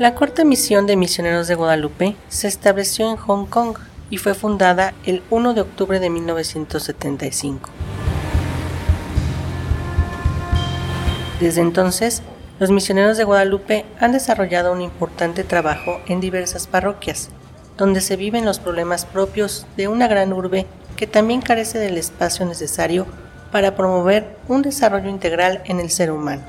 La cuarta misión de Misioneros de Guadalupe se estableció en Hong Kong y fue fundada el 1 de octubre de 1975. Desde entonces, los misioneros de Guadalupe han desarrollado un importante trabajo en diversas parroquias, donde se viven los problemas propios de una gran urbe que también carece del espacio necesario para promover un desarrollo integral en el ser humano.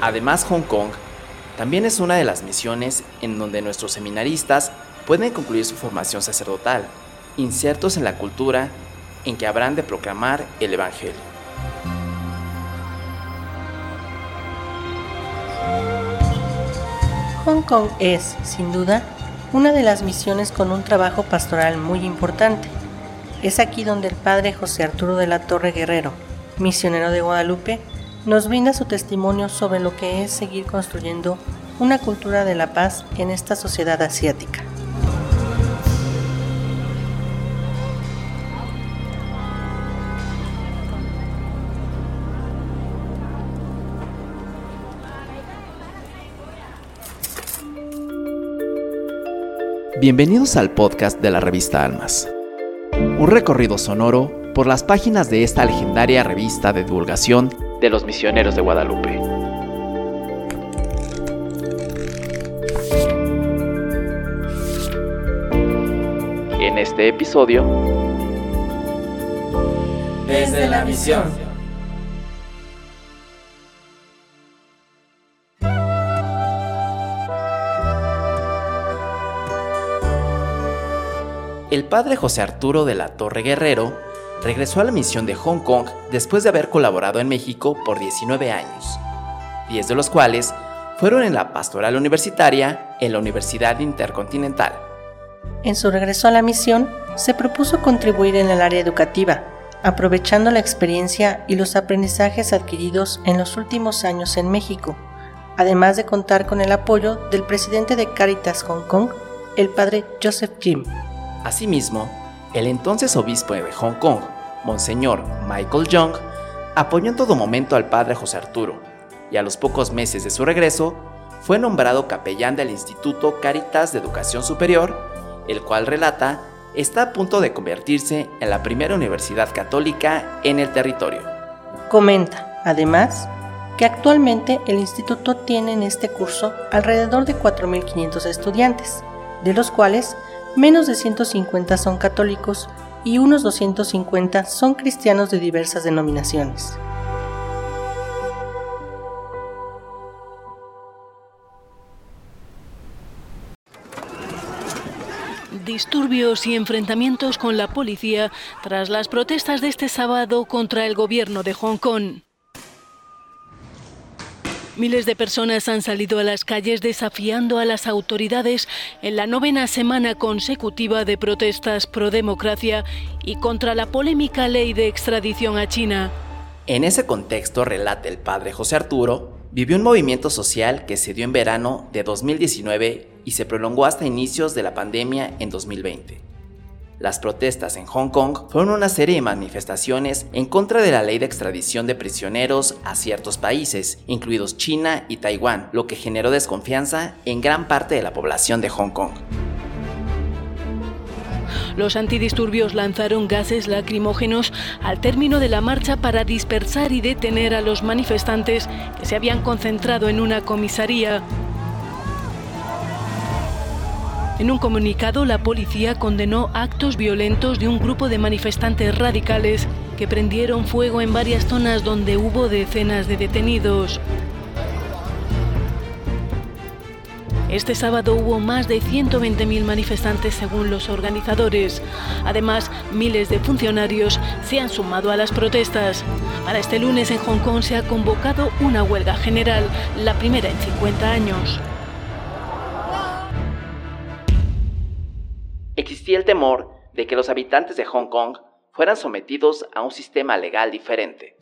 Además, Hong Kong también es una de las misiones en donde nuestros seminaristas pueden concluir su formación sacerdotal, insertos en la cultura en que habrán de proclamar el Evangelio. Hong Kong es, sin duda, una de las misiones con un trabajo pastoral muy importante. Es aquí donde el padre José Arturo de la Torre Guerrero, misionero de Guadalupe, nos brinda su testimonio sobre lo que es seguir construyendo una cultura de la paz en esta sociedad asiática. Bienvenidos al podcast de la revista Almas. Un recorrido sonoro por las páginas de esta legendaria revista de divulgación de los misioneros de Guadalupe. En este episodio, desde la misión. El padre José Arturo de la Torre Guerrero regresó a la misión de Hong Kong después de haber colaborado en México por 19 años, 10 de los cuales fueron en la pastoral universitaria en la Universidad Intercontinental. En su regreso a la misión, se propuso contribuir en el área educativa, aprovechando la experiencia y los aprendizajes adquiridos en los últimos años en México, además de contar con el apoyo del presidente de Caritas Hong Kong, el padre Joseph Jim. Asimismo, el entonces obispo de Hong Kong, Monseñor Michael Young, apoyó en todo momento al padre José Arturo, y a los pocos meses de su regreso, fue nombrado capellán del Instituto Caritas de Educación Superior, el cual relata está a punto de convertirse en la primera universidad católica en el territorio. Comenta, además, que actualmente el instituto tiene en este curso alrededor de 4.500 estudiantes, de los cuales menos de 150 son católicos y unos 250 son cristianos de diversas denominaciones. Disturbios y enfrentamientos con la policía tras las protestas de este sábado contra el gobierno de Hong Kong. Miles de personas han salido a las calles desafiando a las autoridades en la novena semana consecutiva de protestas pro democracia y contra la polémica ley de extradición a China. En ese contexto, relata el padre José Arturo, vivió un movimiento social que se dio en verano de 2019 y se prolongó hasta inicios de la pandemia en 2020. Las protestas en Hong Kong fueron una serie de manifestaciones en contra de la ley de extradición de prisioneros a ciertos países, incluidos China y Taiwán, lo que generó desconfianza en gran parte de la población de Hong Kong. Los antidisturbios lanzaron gases lacrimógenos al término de la marcha para dispersar y detener a los manifestantes que se habían concentrado en una comisaría. En un comunicado, la policía condenó actos violentos de un grupo de manifestantes radicales que prendieron fuego en varias zonas donde hubo decenas de detenidos. Este sábado hubo más de 120.000 manifestantes según los organizadores. Además, miles de funcionarios se han sumado a las protestas. Para este lunes en Hong Kong se ha convocado una huelga general, la primera en 50 años. Existía el temor de que los habitantes de Hong Kong fueran sometidos a un sistema legal diferente.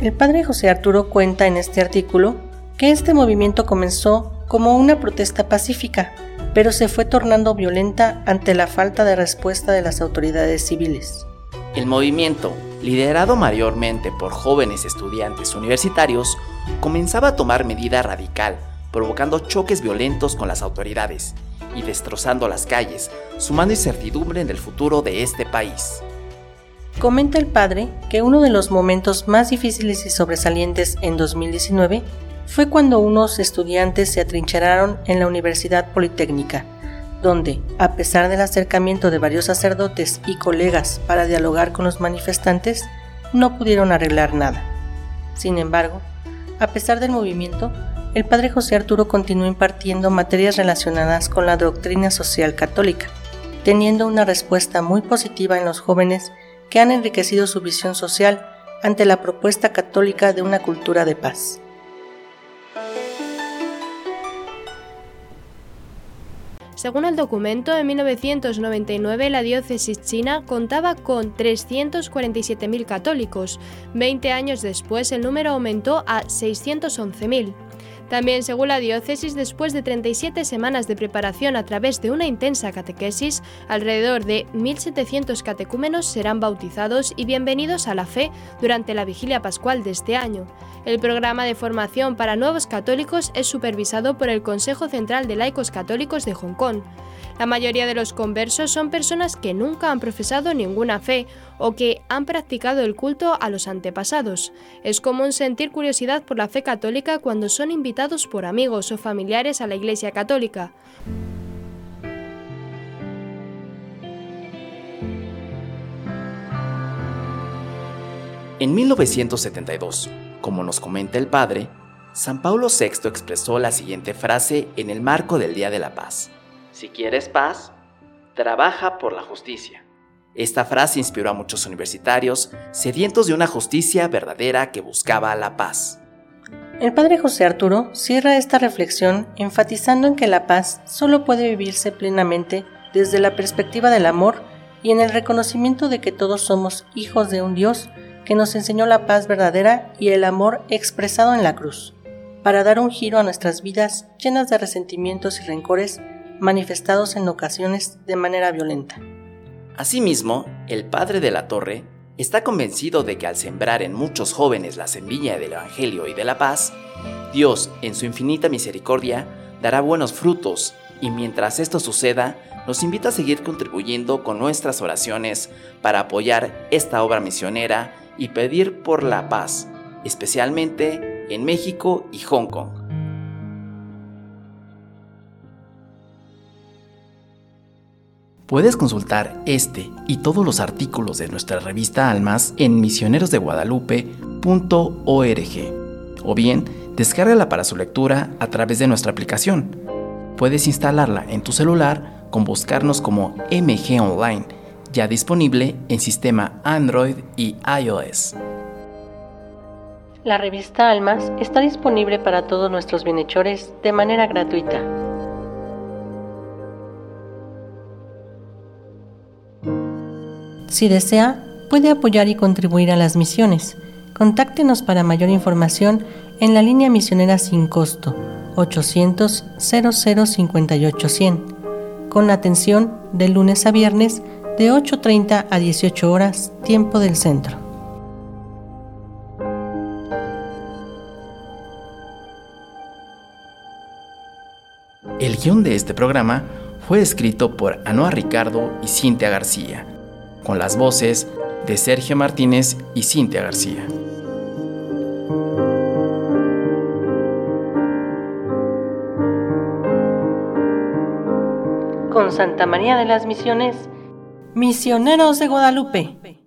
El padre José Arturo cuenta en este artículo que este movimiento comenzó como una protesta pacífica, pero se fue tornando violenta ante la falta de respuesta de las autoridades civiles. El movimiento, liderado mayormente por jóvenes estudiantes universitarios, comenzaba a tomar medida radical, provocando choques violentos con las autoridades y destrozando las calles, sumando incertidumbre en el futuro de este país. Comenta el padre que uno de los momentos más difíciles y sobresalientes en 2019 fue cuando unos estudiantes se atrincheraron en la Universidad Politécnica, donde, a pesar del acercamiento de varios sacerdotes y colegas para dialogar con los manifestantes, no pudieron arreglar nada. Sin embargo, a pesar del movimiento, el padre José Arturo continuó impartiendo materias relacionadas con la doctrina social católica, teniendo una respuesta muy positiva en los jóvenes que han enriquecido su visión social ante la propuesta católica de una cultura de paz. Según el documento, en 1999 la diócesis china contaba con 347.000 católicos. Veinte años después el número aumentó a 611.000. También, según la diócesis, después de 37 semanas de preparación a través de una intensa catequesis, alrededor de 1.700 catecúmenos serán bautizados y bienvenidos a la fe durante la vigilia pascual de este año. El programa de formación para nuevos católicos es supervisado por el Consejo Central de Laicos Católicos de Hong Kong. La mayoría de los conversos son personas que nunca han profesado ninguna fe o que han practicado el culto a los antepasados. Es común sentir curiosidad por la fe católica cuando son invitados por amigos o familiares a la Iglesia Católica. En 1972, como nos comenta el padre, San Pablo VI expresó la siguiente frase en el marco del Día de la Paz. Si quieres paz, trabaja por la justicia. Esta frase inspiró a muchos universitarios sedientos de una justicia verdadera que buscaba la paz. El padre José Arturo cierra esta reflexión enfatizando en que la paz solo puede vivirse plenamente desde la perspectiva del amor y en el reconocimiento de que todos somos hijos de un Dios que nos enseñó la paz verdadera y el amor expresado en la cruz, para dar un giro a nuestras vidas llenas de resentimientos y rencores manifestados en ocasiones de manera violenta. Asimismo, el padre de la torre está convencido de que al sembrar en muchos jóvenes la semilla del Evangelio y de la paz, Dios, en su infinita misericordia, dará buenos frutos y mientras esto suceda, nos invita a seguir contribuyendo con nuestras oraciones para apoyar esta obra misionera y pedir por la paz, especialmente en México y Hong Kong. Puedes consultar este y todos los artículos de nuestra revista Almas en misionerosdeguadalupe.org o bien descárgala para su lectura a través de nuestra aplicación. Puedes instalarla en tu celular con buscarnos como MG Online, ya disponible en sistema Android y iOS. La revista Almas está disponible para todos nuestros bienhechores de manera gratuita. Si desea, puede apoyar y contribuir a las misiones. Contáctenos para mayor información en la línea misionera sin costo 800 0058 100 con atención de lunes a viernes de 8.30 a 18 horas, tiempo del centro. El guion de este programa fue escrito por Anoa Ricardo y Cintia García con las voces de Sergio Martínez y Cintia García. Con Santa María de las Misiones, Misioneros de Guadalupe.